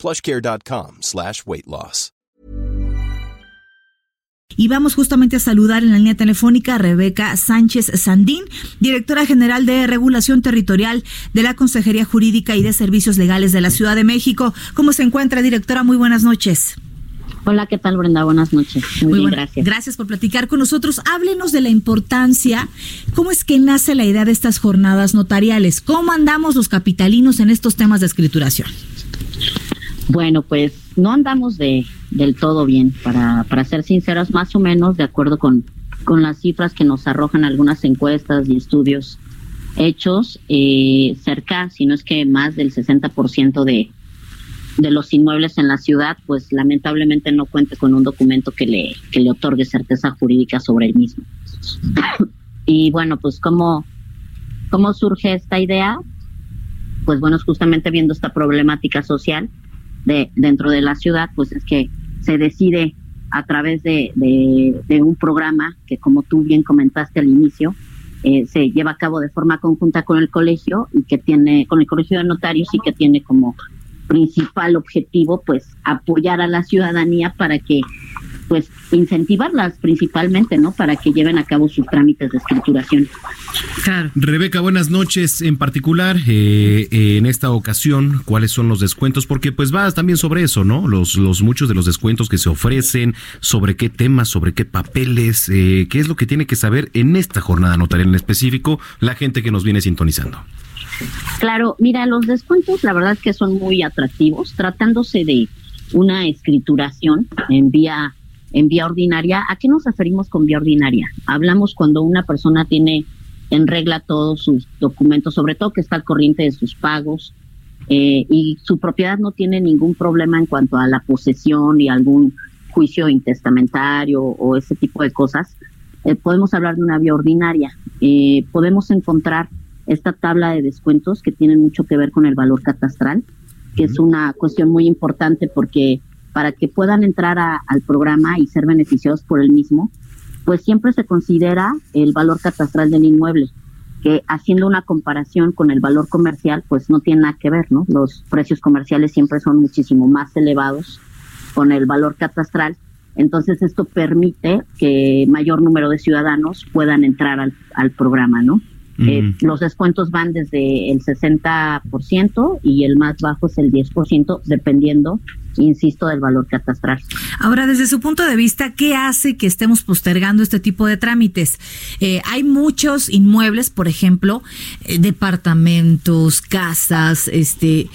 plushcare.com slash weight loss. Y vamos justamente a saludar en la línea telefónica a Rebeca Sánchez Sandín, directora general de Regulación Territorial de la Consejería Jurídica y de Servicios Legales de la Ciudad de México. ¿Cómo se encuentra, directora? Muy buenas noches. Hola, ¿qué tal Brenda? Buenas noches. Muy, bien, gracias. Gracias por platicar con nosotros. Háblenos de la importancia, cómo es que nace la idea de estas jornadas notariales, cómo andamos los capitalinos en estos temas de escrituración. Bueno, pues no andamos de del todo bien, para, para ser sinceros, más o menos de acuerdo con, con las cifras que nos arrojan algunas encuestas y estudios hechos, eh, cerca, si no es que más del 60% de, de los inmuebles en la ciudad, pues lamentablemente no cuenta con un documento que le, que le otorgue certeza jurídica sobre el mismo. y bueno, pues ¿cómo, cómo surge esta idea? Pues bueno, justamente viendo esta problemática social de, dentro de la ciudad, pues es que se decide a través de, de, un programa que, como tú bien comentaste al inicio, eh, se lleva a cabo de forma conjunta con el colegio y que tiene, con el colegio de notarios y que tiene como principal objetivo, pues, apoyar a la ciudadanía para que pues incentivarlas principalmente, ¿no? Para que lleven a cabo sus trámites de escrituración. Claro. Rebeca, buenas noches. En particular, eh, en esta ocasión, ¿cuáles son los descuentos? Porque pues va también sobre eso, ¿no? Los, los muchos de los descuentos que se ofrecen, sobre qué temas, sobre qué papeles, eh, qué es lo que tiene que saber en esta jornada notarial en específico la gente que nos viene sintonizando. Claro, mira, los descuentos la verdad es que son muy atractivos, tratándose de una escrituración en vía en vía ordinaria. ¿A qué nos referimos con vía ordinaria? Hablamos cuando una persona tiene en regla todos sus documentos, sobre todo que está al corriente de sus pagos eh, y su propiedad no tiene ningún problema en cuanto a la posesión y algún juicio intestamentario o ese tipo de cosas. Eh, podemos hablar de una vía ordinaria. Eh, podemos encontrar esta tabla de descuentos que tiene mucho que ver con el valor catastral, que es una cuestión muy importante porque para que puedan entrar al programa y ser beneficiados por el mismo, pues siempre se considera el valor catastral del inmueble, que haciendo una comparación con el valor comercial, pues no tiene nada que ver, ¿no? Los precios comerciales siempre son muchísimo más elevados con el valor catastral. Entonces esto permite que mayor número de ciudadanos puedan entrar al, al programa, ¿no? Eh, los descuentos van desde el 60% y el más bajo es el 10%, dependiendo, insisto, del valor catastral. Ahora, desde su punto de vista, ¿qué hace que estemos postergando este tipo de trámites? Eh, hay muchos inmuebles, por ejemplo, eh, departamentos, casas, este,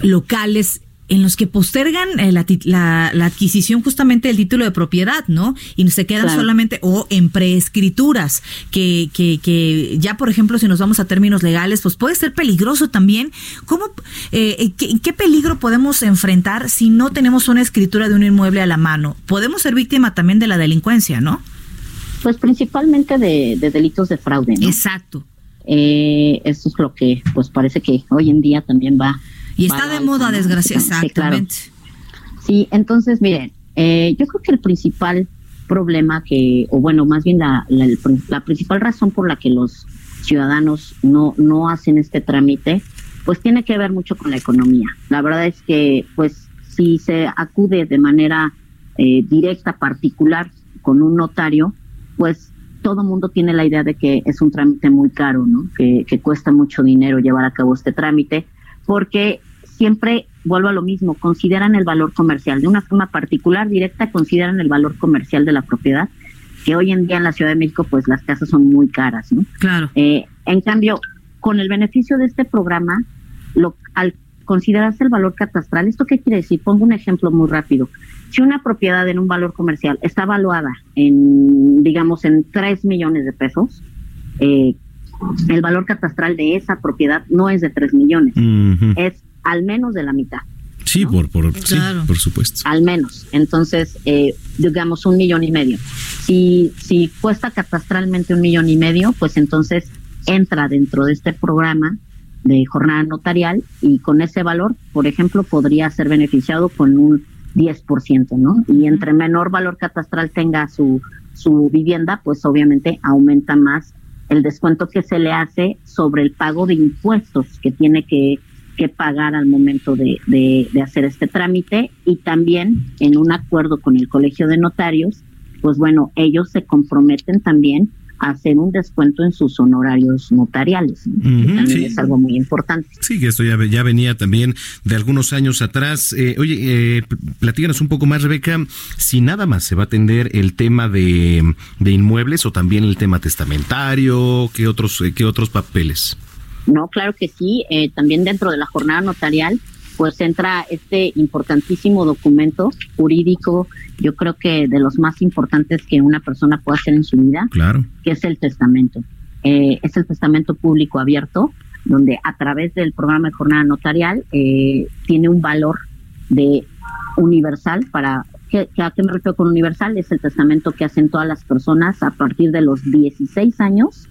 locales en los que postergan eh, la, adquisición justamente del título de propiedad, ¿no? Y se quedan solamente, o en preescrituras, que, que, que ya, por ejemplo, si nos vamos a términos legales, pues puede ser peligroso también. ¿Cómo, eh, qué, qué peligro podemos enfrentar si no tenemos una escritura de un inmueble a la mano? Podemos ser víctima también de la delincuencia, ¿no? Pues principalmente de, delitos de fraude, ¿no? Exacto. Eh, eso es lo que, pues parece que hoy en día también va y está de moda, desgraciadamente. Exactamente. Sí, entonces, miren, eh, yo creo que el principal problema que, o bueno, más bien la, la, principal razón por la que los ciudadanos no, no hacen este trámite, pues tiene que ver mucho con la economía. La verdad es que, pues, si se acude de manera eh, directa, particular, con un notario, pues todo mundo tiene la idea de que es un trámite muy caro, ¿no? Que, que cuesta mucho dinero llevar a cabo este trámite, porque siempre vuelvo a lo mismo, consideran el valor comercial. De una forma particular, directa, consideran el valor comercial de la propiedad, que hoy en día en la Ciudad de México, pues las casas son muy caras, ¿no? Claro. Eh, en cambio, con el beneficio de este programa, lo, al considerarse el valor catastral, ¿esto qué quiere decir? Pongo un ejemplo muy rápido. Si una propiedad en un valor comercial está evaluada en, digamos, en 3 millones de pesos, eh, el valor catastral de esa propiedad no es de 3 millones, es al menos de la mitad. Sí, por, por, sí, por supuesto. Al menos. Entonces, eh, digamos, un millón y medio. Si, si cuesta catastralmente un millón y medio, pues entonces entra dentro de este programa de jornada notarial y con ese valor, por ejemplo, podría ser beneficiado con un 10%, ¿no? Y entre menor valor catastral tenga su, su vivienda, pues obviamente aumenta más el descuento que se le hace sobre el pago de impuestos que tiene que, que pagar al momento de, de, de hacer este trámite y también en un acuerdo con el Colegio de Notarios, pues bueno, ellos se comprometen también hacer un descuento en sus honorarios notariales, también es algo muy importante. Sí, que esto ya, ya venía también de algunos años atrás. Eh, oye, eh, platícanos un poco más, Rebeca, si nada más se va a atender el tema de, de inmuebles o también el tema testamentario, ¿qué otros, eh, qué otros papeles? No, claro que sí, eh, también dentro de la jornada notarial pues entra este importantísimo documento jurídico, yo creo que de los más importantes que una persona puede hacer en su vida, claro. que es el testamento. Eh, es el testamento público abierto, donde a través del programa de jornada notarial eh, tiene un valor de universal para ¿qué, ¿a qué me refiero con universal? Es el testamento que hacen todas las personas a partir de los 16 años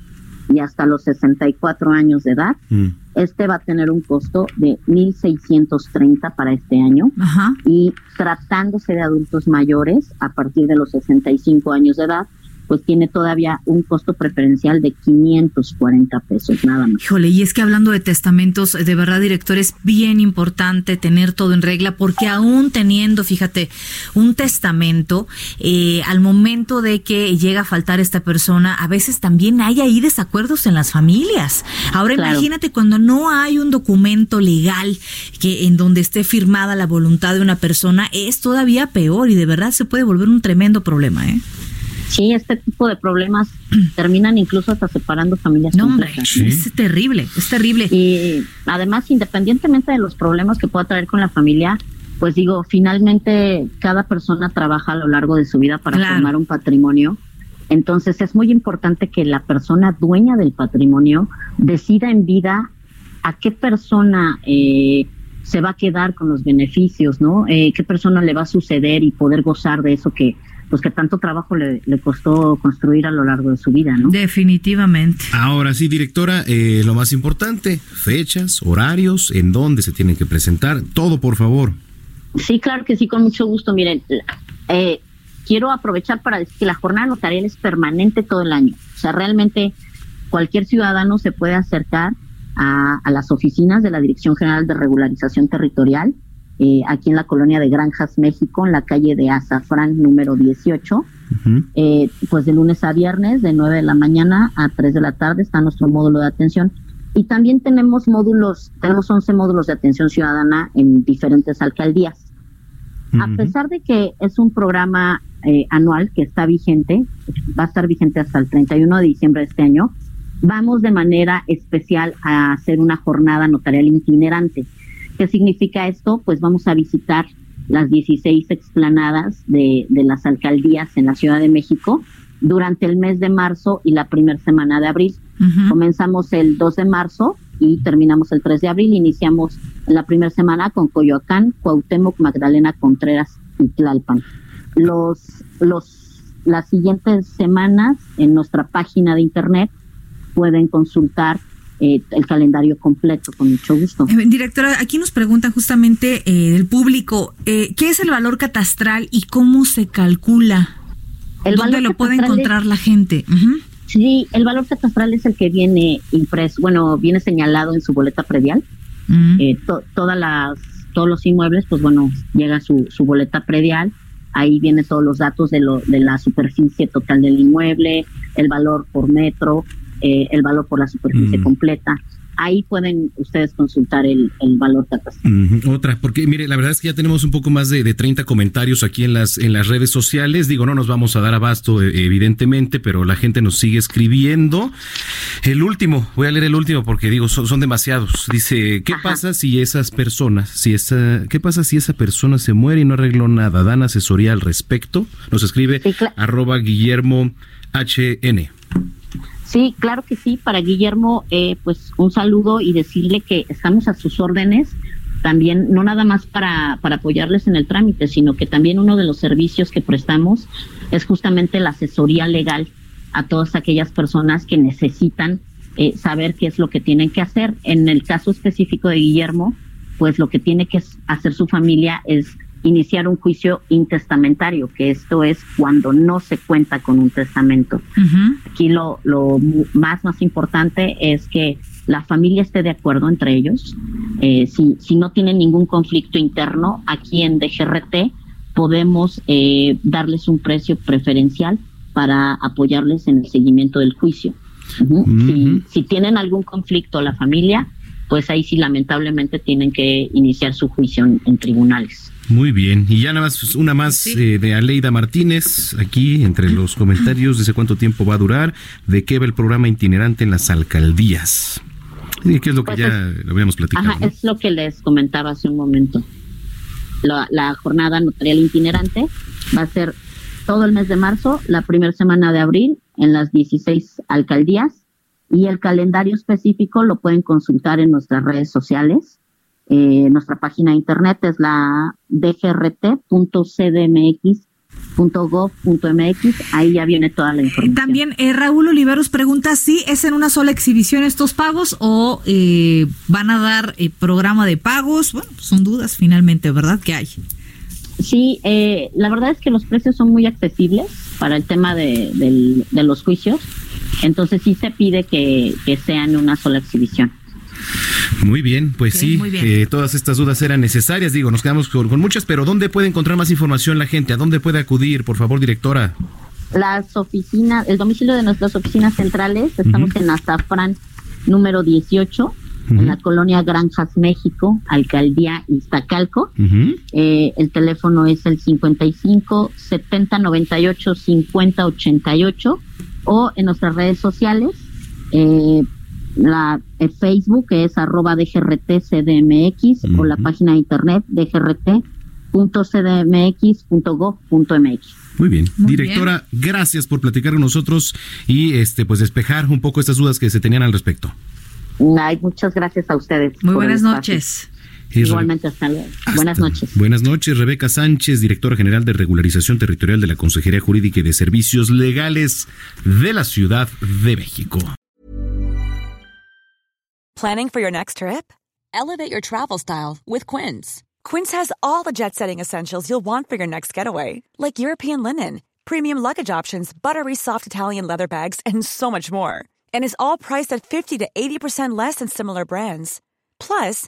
y hasta los 64 años de edad. Mm. Este va a tener un costo de 1.630 para este año. Ajá. Y tratándose de adultos mayores a partir de los 65 años de edad, pues tiene todavía un costo preferencial de 540 pesos, nada más. Híjole, y es que hablando de testamentos, de verdad, director, es bien importante tener todo en regla, porque aún teniendo, fíjate, un testamento, eh, al momento de que llega a faltar esta persona, a veces también hay ahí desacuerdos en las familias. Ahora claro. imagínate cuando no hay un documento legal que en donde esté firmada la voluntad de una persona, es todavía peor y de verdad se puede volver un tremendo problema, ¿eh? Sí, este tipo de problemas terminan incluso hasta separando familias no, complejas. Hombre, sí. Es terrible, es terrible. Y además, independientemente de los problemas que pueda traer con la familia, pues digo, finalmente cada persona trabaja a lo largo de su vida para claro. formar un patrimonio. Entonces es muy importante que la persona dueña del patrimonio decida en vida a qué persona eh, se va a quedar con los beneficios, ¿no? Eh, qué persona le va a suceder y poder gozar de eso que pues que tanto trabajo le, le, costó construir a lo largo de su vida, ¿no? Definitivamente. Ahora sí, directora, eh, lo más importante, fechas, horarios, en dónde se tienen que presentar, todo por favor. Sí, claro que sí, con mucho gusto. Miren, eh, quiero aprovechar para decir que la jornada notarial es permanente todo el año. O sea, realmente cualquier ciudadano se puede acercar a, a las oficinas de la Dirección General de Regularización Territorial eh, aquí en la colonia de Granjas, México, en la calle de Azafrán número 18. Uh -huh. eh, pues de lunes a viernes, de 9 de la mañana a 3 de la tarde, está nuestro módulo de atención. Y también tenemos módulos, tenemos 11 módulos de atención ciudadana en diferentes alcaldías. Uh -huh. A pesar de que es un programa eh, anual que está vigente, va a estar vigente hasta el 31 de diciembre de este año, vamos de manera especial a hacer una jornada notarial itinerante. ¿Qué significa esto? Pues vamos a visitar las 16 explanadas de, de, las alcaldías en la Ciudad de México durante el mes de marzo y la primera semana de abril. Uh -huh. Comenzamos el 2 de marzo y terminamos el 3 de abril. Iniciamos la primera semana con Coyoacán, Cuauhtémoc, Magdalena Contreras y Tlalpan. Los, los, las siguientes semanas en nuestra página de internet pueden consultar eh, el calendario completo, con mucho gusto. Eh, directora, aquí nos pregunta justamente eh, el público, eh, ¿qué es el valor catastral y cómo se calcula? El ¿Dónde lo puede encontrar es, la gente? Uh -huh. Sí, el valor catastral es el que viene impreso, bueno, viene señalado en su boleta predial. Uh -huh. to, todas las, todos los inmuebles, pues bueno, llega su, su boleta predial ahí viene todos los datos de, lo, de la superficie total del inmueble, el valor por metro, eh, el valor por la superficie mm. completa. Ahí pueden ustedes consultar el, el valor catastral. Mm, otra, porque mire, la verdad es que ya tenemos un poco más de, de 30 comentarios aquí en las, en las redes sociales. Digo, no nos vamos a dar abasto, eh, evidentemente, pero la gente nos sigue escribiendo. El último, voy a leer el último porque digo, son, son demasiados. Dice, ¿qué Ajá. pasa si esas personas, si esa, qué pasa si esa persona se muere y no arregló nada? ¿Dan asesoría al respecto? Nos escribe sí, claro. arroba Guillermo HN. Sí, claro que sí. Para Guillermo, eh, pues un saludo y decirle que estamos a sus órdenes también, no nada más para, para apoyarles en el trámite, sino que también uno de los servicios que prestamos es justamente la asesoría legal a todas aquellas personas que necesitan eh, saber qué es lo que tienen que hacer. En el caso específico de Guillermo, pues lo que tiene que hacer su familia es iniciar un juicio intestamentario, que esto es cuando no se cuenta con un testamento. Aquí lo, lo más, más importante es que la familia esté de acuerdo entre ellos. Eh, si, si no tienen ningún conflicto interno, aquí en DGRT podemos eh, darles un precio preferencial para apoyarles en el seguimiento del juicio. si, si tienen algún conflicto la familia, pues ahí sí lamentablemente tienen que iniciar su juicio en tribunales. Muy bien, y ya nada más una más eh, de Aleida Martínez, aquí entre los comentarios, dice cuánto tiempo va a durar, de qué va el programa itinerante en las alcaldías. ¿Y qué es lo que pues ya lo habíamos platicado? Ajá, es lo que les comentaba hace un momento. La, la jornada notarial itinerante va a ser todo el mes de marzo, la primera semana de abril, en las 16 alcaldías, y el calendario específico lo pueden consultar en nuestras redes sociales eh, nuestra página de internet es la dgrt.cdmx.gov.mx, ahí ya viene toda la información. También eh, Raúl Oliveros pregunta si es en una sola exhibición estos pagos o eh, van a dar programa de pagos. Bueno, son dudas finalmente, ¿verdad? Que hay. Sí, la verdad es que los precios son muy accesibles para el tema de, los juicios, entonces sí se pide que, que sea en una sola exhibición. Muy bien, pues sí, eh, todas estas dudas eran necesarias. Digo, nos quedamos con, muchas, pero ¿dónde puede encontrar más información la gente? ¿A dónde puede acudir, por favor, directora? Las oficinas, el domicilio de nuestras oficinas centrales, estamos en Azafrán número 18, en la colonia Granjas México, alcaldía Iztacalco. Eh, el teléfono es el 55 70 98 50 88 o en nuestras redes sociales. Eh, la el Facebook que es arroba DGRTCDMX o la página de internet dgrt.cdmx.gov.mx. Muy bien. Directora, gracias por platicar con nosotros y este pues despejar un poco estas dudas que se tenían al respecto. Ay, muchas gracias a ustedes. Muy buenas noches. Igualmente, hasta luego. buenas noches. Buenas noches, Rebeca Sánchez, directora general de Regularización Territorial de la Consejería Jurídica y de Servicios Legales de la Ciudad de México. Planning for your next trip? Elevate your travel style with Quince. Quince has all the jet setting essentials you'll want for your next getaway, like European linen, premium luggage options, buttery soft Italian leather bags, and so much more. And is all priced at 50 to 80% less than similar brands. Plus,